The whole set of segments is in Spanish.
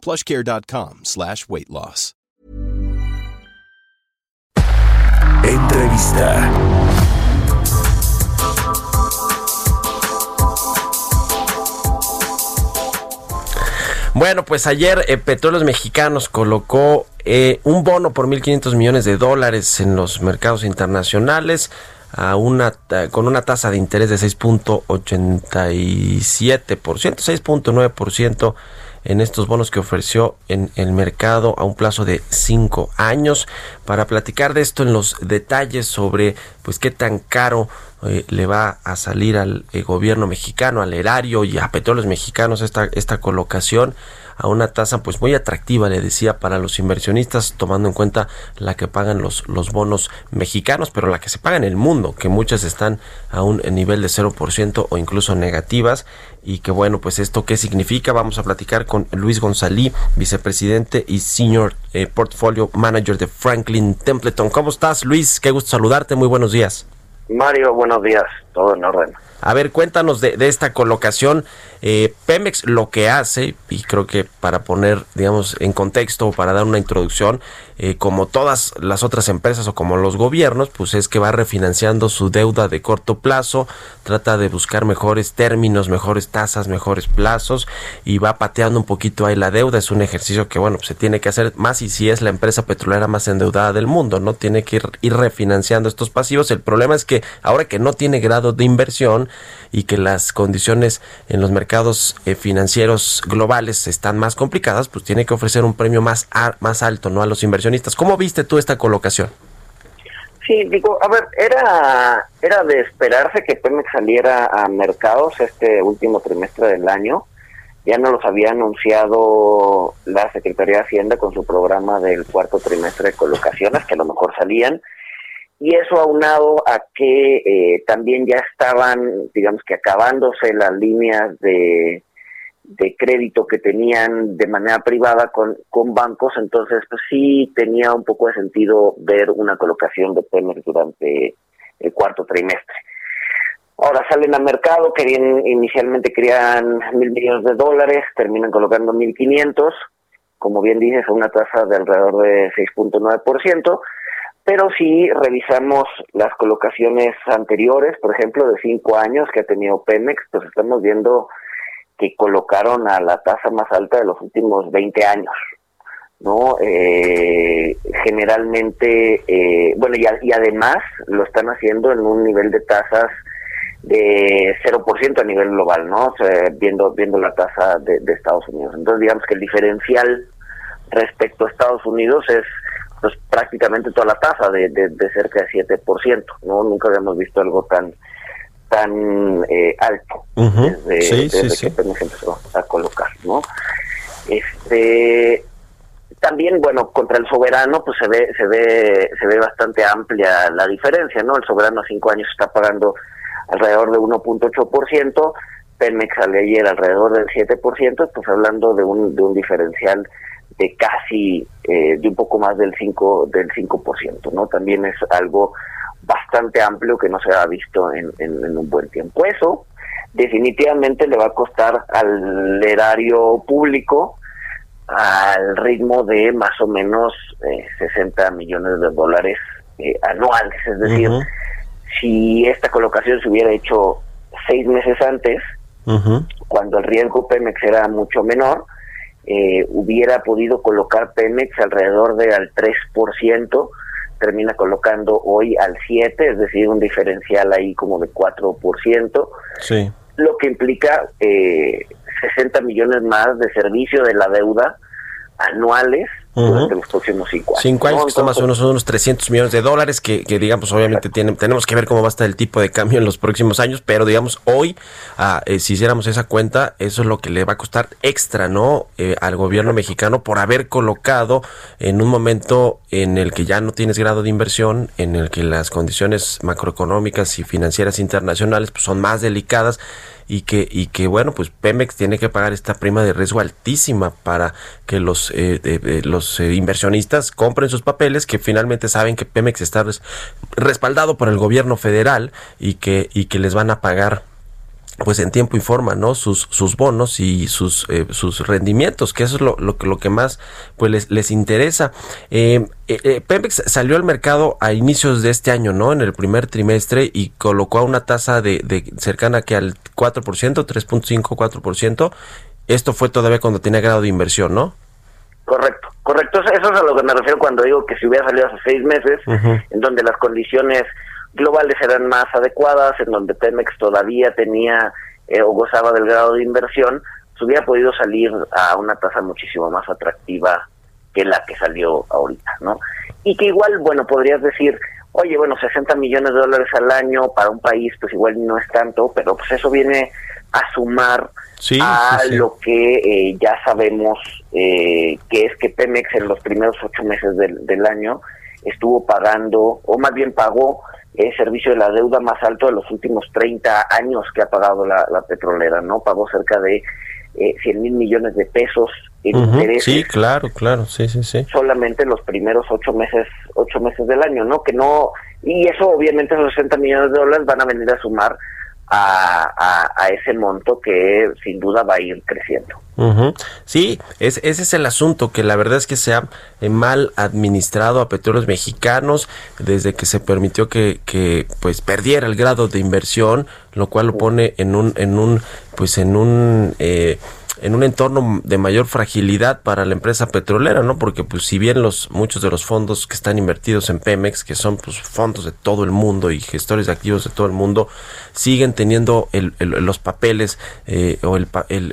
plushcare.com slash weight loss. Entrevista. Bueno, pues ayer eh, Petróleos Mexicanos colocó eh, un bono por 1.500 millones de dólares en los mercados internacionales a una con una tasa de interés de 6.87%, 6.9% en estos bonos que ofreció en el mercado a un plazo de cinco años. Para platicar de esto en los detalles sobre pues qué tan caro eh, le va a salir al eh, gobierno mexicano, al erario y a petróleos mexicanos esta, esta colocación a una tasa pues muy atractiva, le decía, para los inversionistas, tomando en cuenta la que pagan los, los bonos mexicanos, pero la que se paga en el mundo, que muchas están a un nivel de 0% o incluso negativas. Y que bueno, pues esto qué significa, vamos a platicar con Luis González, vicepresidente y senior eh, portfolio manager de Franklin Templeton. ¿Cómo estás, Luis? Qué gusto saludarte, muy buenos días. Mario, buenos días, todo en orden. A ver, cuéntanos de, de esta colocación. Eh, Pemex lo que hace, y creo que para poner, digamos, en contexto, para dar una introducción, eh, como todas las otras empresas o como los gobiernos, pues es que va refinanciando su deuda de corto plazo, trata de buscar mejores términos, mejores tasas, mejores plazos y va pateando un poquito ahí la deuda. Es un ejercicio que, bueno, pues se tiene que hacer más y si es la empresa petrolera más endeudada del mundo, ¿no? Tiene que ir, ir refinanciando estos pasivos. El problema es que ahora que no tiene grado de inversión y que las condiciones en los mercados eh, financieros globales están más complicadas, pues tiene que ofrecer un premio más, más alto, ¿no? A los inversionistas ¿Cómo viste tú esta colocación? Sí, digo, a ver, era, era de esperarse que Pemex saliera a mercados este último trimestre del año. Ya no los había anunciado la Secretaría de Hacienda con su programa del cuarto trimestre de colocaciones, que a lo mejor salían. Y eso aunado a que eh, también ya estaban, digamos que acabándose las líneas de, de crédito que tenían de manera privada con, con bancos, entonces pues sí tenía un poco de sentido ver una colocación de Pemex durante el cuarto trimestre. Ahora salen al mercado, querían, inicialmente querían mil millones de dólares, terminan colocando mil quinientos, como bien dices, a una tasa de alrededor de 6.9%, pero si revisamos las colocaciones anteriores, por ejemplo, de cinco años que ha tenido Pemex, pues estamos viendo que colocaron a la tasa más alta de los últimos 20 años. ¿no? Eh, generalmente, eh, bueno, y, además lo están haciendo en un nivel de tasas de 0% a nivel global, ¿no? viendo, viendo la tasa de, Estados Unidos. Entonces, digamos que el diferencial respecto a Estados Unidos es pues prácticamente toda la tasa de, de, de cerca de 7%, ¿no? Nunca habíamos visto algo tan tan eh, alto desde, que Pemex empezó a colocar, ¿no? Este también bueno contra el soberano pues se ve se ve se ve bastante amplia la diferencia no el soberano a cinco años está pagando alrededor de 1.8 Pemex al ayer alrededor del 7%, pues hablando de un, de un diferencial de casi, eh, de un poco más del 5, del 5%, ¿no? También es algo bastante amplio que no se ha visto en, un buen tiempo. Eso definitivamente le va a costar al erario público al ritmo de más o menos 60 eh, millones de dólares eh, anuales. Es decir, si esta colocación se hubiera hecho seis meses antes, cuando el riesgo Pemex era mucho menor, eh, hubiera podido colocar Pemex alrededor de al 3% termina colocando hoy al 7, es decir, un diferencial ahí como de 4%, sí. lo que implica eh, 60 millones más de servicio de la deuda anuales durante los próximos cinco años. Cinco años, que son más o menos unos 300 millones de dólares, que, digamos, obviamente tienen, tenemos que ver cómo va a estar el tipo de cambio en los próximos años, pero digamos, hoy, ah, eh, si hiciéramos esa cuenta, eso es lo que le va a costar extra, ¿no? Eh, al gobierno mexicano por haber colocado en un momento en el que ya no tienes grado de inversión, en el que las condiciones macroeconómicas y financieras internacionales pues, son más delicadas y que, y que bueno, pues Pemex tiene que pagar esta prima de riesgo altísima para que los, eh, los eh, inversionistas compren sus papeles, que finalmente saben que Pemex está respaldado por el gobierno federal y que, y que les van a pagar pues en tiempo y forma, ¿no? Sus, sus bonos y sus, eh, sus rendimientos, que eso es lo, lo, lo que más pues les, les interesa. Eh, eh, Pemex salió al mercado a inicios de este año, ¿no? En el primer trimestre y colocó a una tasa de, de cercana que al 4%, 3.5, 4%. Esto fue todavía cuando tenía grado de inversión, ¿no? Correcto, correcto. Eso es a lo que me refiero cuando digo que si hubiera salido hace seis meses, en donde las condiciones globales eran más adecuadas, en donde Pemex todavía tenía eh, o gozaba del grado de inversión, se hubiera podido salir a una tasa muchísimo más atractiva que la que salió ahorita, ¿no? Y que igual, bueno, podrías decir, oye, bueno, 60 millones de dólares al año para un país, pues igual no es tanto, pero pues eso viene a sumar a lo que eh, ya sabemos eh, que es que Pemex en los primeros ocho meses del, del año estuvo pagando, o más bien pagó es servicio de la deuda más alto de los últimos 30 años que ha pagado la, petrolera, ¿no? Pagó cerca de eh, 100 mil millones de pesos en intereses. Sí, claro, claro, sí, sí, sí. Solamente los primeros ocho meses, ocho meses del año, ¿no? Que no, y eso obviamente esos 60 millones de dólares van a venir a sumar a, ese monto que sin duda va a ir creciendo. Sí, ese es el asunto, que la verdad es que se ha eh, mal administrado a petróleos mexicanos desde que se permitió que, que pues perdiera el grado de inversión, lo cual lo pone en un, en un, pues en un eh, en un entorno de mayor fragilidad para la empresa petrolera, ¿no? Porque pues si bien los muchos de los fondos que están invertidos en Pemex, que son pues fondos de todo el mundo y gestores de activos de todo el mundo, siguen teniendo el, los papeles eh, o el,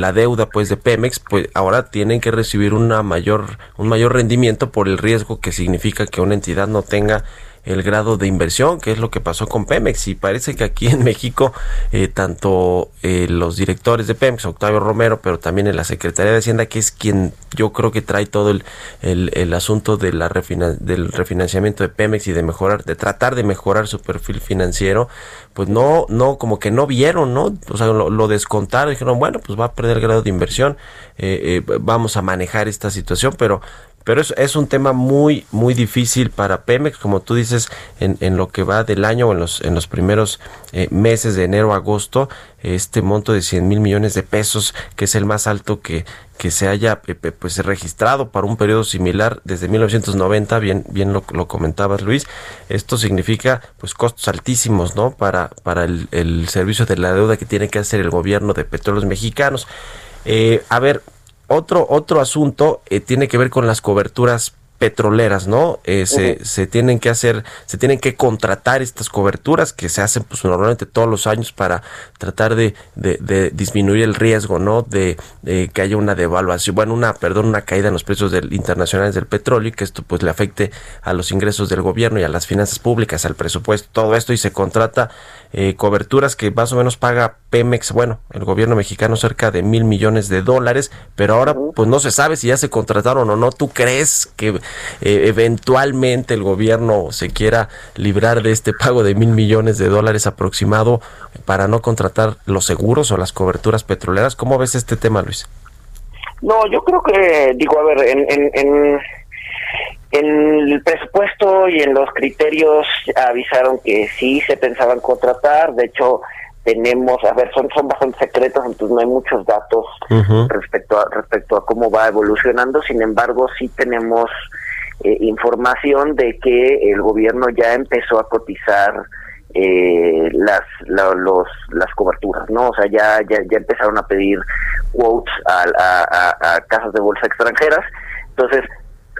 la deuda pues de Pemex, pues ahora tienen que recibir una mayor un mayor rendimiento por el riesgo que significa que una entidad no tenga el grado de inversión, que es lo que pasó con Pemex. Y parece que aquí en México, eh, tanto eh, los directores de Pemex, Octavio Romero, pero también en la Secretaría de Hacienda, que es quien yo creo que trae todo el, el, asunto de la del refinanciamiento de Pemex y de mejorar, de tratar de mejorar su perfil financiero, pues no, no, como que no vieron, ¿no? O sea, lo, descontaron, dijeron, bueno, pues va a perder el grado de inversión, eh, vamos a manejar esta situación, pero pero es, es un tema muy, muy difícil para Pemex, como tú dices, en, en lo que va del año o en los, en los primeros eh, meses de enero a agosto, este monto de 100 mil millones de pesos, que es el más alto que, que se haya eh, pues registrado para un periodo similar desde 1990, bien, bien lo, comentabas Luis, esto significa pues costos altísimos, ¿no? Para, para el, el servicio de la deuda que tiene que hacer el gobierno de petróleos mexicanos. Eh, a ver, otro, otro asunto eh, tiene que ver con las coberturas petroleras, ¿no? Eh, se, se, tienen que hacer, se tienen que contratar estas coberturas que se hacen pues normalmente todos los años para tratar de, de, disminuir el riesgo, ¿no? De, que haya una devaluación, bueno, una, perdón, una caída en los precios del, internacionales del petróleo y que esto pues le afecte a los ingresos del gobierno y a las finanzas públicas, al presupuesto, todo esto y se contrata eh, coberturas que más o menos paga Pemex, bueno, el gobierno mexicano cerca de mil millones de dólares, pero ahora pues no se sabe si ya se contrataron o no. ¿Tú crees que eh, eventualmente el gobierno se quiera librar de este pago de mil millones de dólares aproximado para no contratar los seguros o las coberturas petroleras. ¿Cómo ves este tema, Luis? No, yo creo que, digo, a ver, en, en, en, en el presupuesto y en los criterios avisaron que sí se pensaban contratar, de hecho tenemos, a ver, son, son bastante secretos, entonces no hay muchos datos respecto a respecto a cómo va evolucionando, sin embargo sí tenemos eh, información de que el gobierno ya empezó a cotizar eh, las los las coberturas no o sea ya ya, ya empezaron a pedir quotes a, a, casas de bolsa extranjeras. Entonces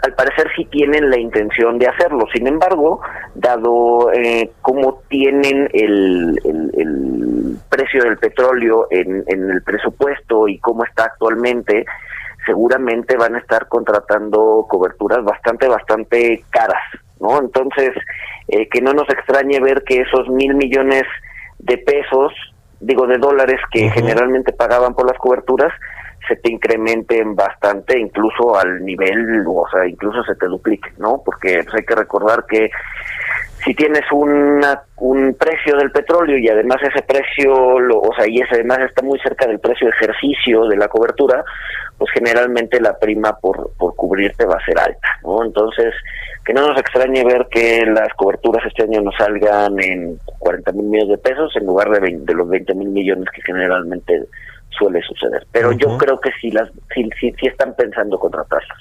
al parecer sí tienen la intención de hacerlo. Sin embargo, dado eh, cómo tienen el, el, precio del petróleo en, en, el presupuesto y cómo está actualmente, seguramente van a estar contratando coberturas bastante, bastante caras, ¿no? Entonces, eh, que no nos extrañe ver que esos mil millones de pesos, digo, de dólares que generalmente pagaban por las coberturas, se te incrementen bastante, incluso al nivel, o sea, incluso se te duplique, ¿no? Porque pues, hay que recordar que si tienes una, un precio del petróleo y además ese precio, lo, o sea, y ese además está muy cerca del precio de ejercicio de la cobertura, pues generalmente la prima por, por cubrirte va a ser alta, ¿no? Entonces, que no nos extrañe ver que las coberturas este año nos salgan en 40 mil millones de pesos en lugar de, de los 20 mil millones que generalmente suele suceder. Pero yo creo que sí, las, sí, sí, sí están pensando contratarlas.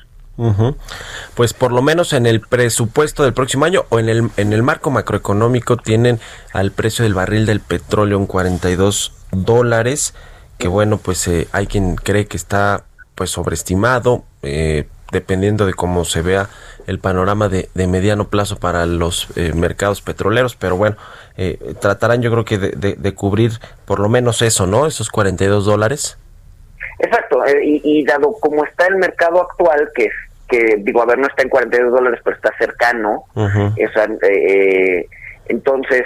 Pues por lo menos en el presupuesto del próximo año o en el, en el marco macroeconómico tienen al precio del barril del petróleo en 42 dólares, que bueno, pues eh, hay quien cree que está pues sobreestimado, eh, dependiendo de cómo se vea el panorama de, mediano plazo para los eh, mercados petroleros, pero bueno, eh, tratarán yo creo que de, cubrir por lo menos eso, ¿no? Esos 42 dólares. Exacto, y, dado como está el mercado actual, que que digo, a ver, no está en 42 dólares, pero está cercano, entonces,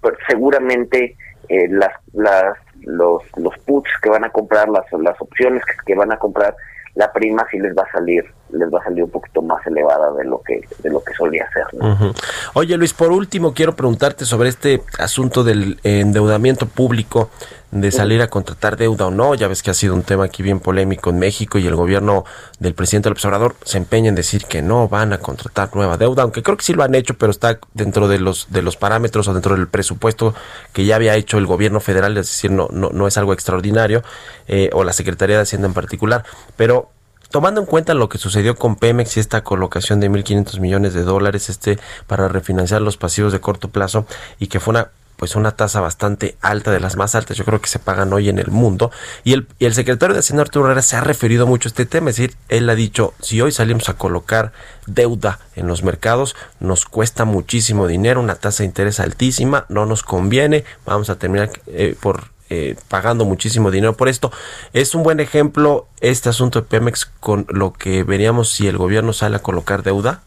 pues seguramente las, las los, los puts que van a comprar, las, las opciones que, van a comprar, la prima sí les va a salir les va a salir un poquito más elevada de lo que de lo que solía ser. Oye Luis, por último quiero preguntarte sobre este asunto del endeudamiento público de salir a contratar deuda o no. Ya ves que ha sido un tema aquí bien polémico en México y el gobierno del presidente López Obrador se empeña en decir que no van a contratar nueva deuda, aunque creo que sí lo han hecho, pero está dentro de los de los parámetros o dentro del presupuesto que ya había hecho el gobierno federal, es decir, no no, no es algo extraordinario eh, o la Secretaría de Hacienda en particular, pero tomando en cuenta lo que sucedió con Pemex y esta colocación de 1.500 millones de dólares este para refinanciar los pasivos de corto plazo y que fue una pues una tasa bastante alta, de las más altas, yo creo que se pagan hoy en el mundo. Y el, y el secretario de Hacienda Arturo Herrera se ha referido mucho a este tema, es decir, él ha dicho, si hoy salimos a colocar deuda en los mercados, nos cuesta muchísimo dinero, una tasa de interés altísima, no nos conviene, vamos a terminar eh, por eh, pagando muchísimo dinero por esto. Es un buen ejemplo este asunto de Pemex con lo que veríamos si el gobierno sale a colocar deuda.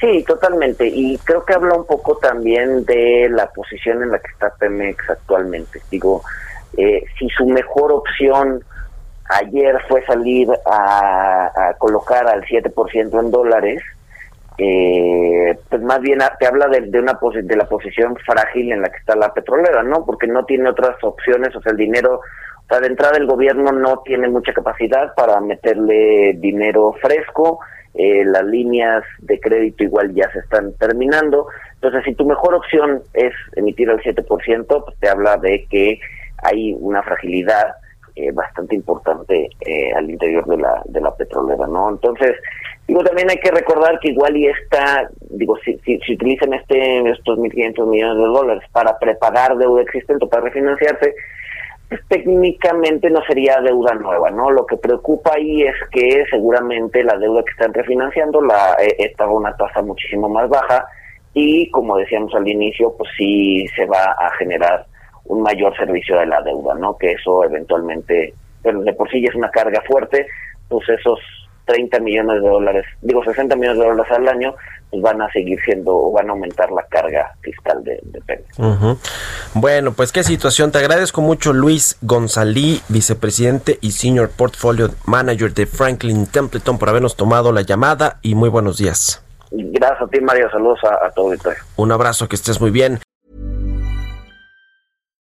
Sí, totalmente. Y creo que habla un poco también de la posición en la que está Pemex actualmente. Digo, eh, si su mejor opción ayer fue salir a, colocar al 7% en dólares, eh, pues más bien te habla de, de una de la posición frágil en la que está la petrolera, ¿no? Porque no tiene otras opciones, o sea, el dinero, o sea, de entrada el gobierno no tiene mucha capacidad para meterle dinero fresco, eh, las líneas de crédito igual ya se están terminando. Entonces, si tu mejor opción es emitir el 7%, pues te habla de que hay una fragilidad eh, bastante importante eh, al interior de la, de la petrolera, ¿no? Entonces, digo, también hay que recordar que igual y está, digo, si, si, si utilizan este, estos 1.500 millones de dólares para prepagar deuda existente o para refinanciarse, técnicamente no sería deuda nueva, ¿no? Lo que preocupa ahí es que seguramente la deuda que están refinanciando la eh, está a una tasa muchísimo más baja y como decíamos al inicio, pues sí se va a generar un mayor servicio de la deuda, ¿no? Que eso eventualmente, pero de por sí ya es una carga fuerte, pues esos 30 millones de dólares, digo 60 millones de dólares al año, pues van a seguir siendo o van a aumentar la carga fiscal de, de Pemex. Bueno, pues qué situación. Te agradezco mucho Luis Gonzalí, vicepresidente y senior portfolio manager de Franklin Templeton por habernos tomado la llamada y muy buenos días. Gracias a ti, Mario. Saludos a, a todo el Un abrazo, que estés muy bien.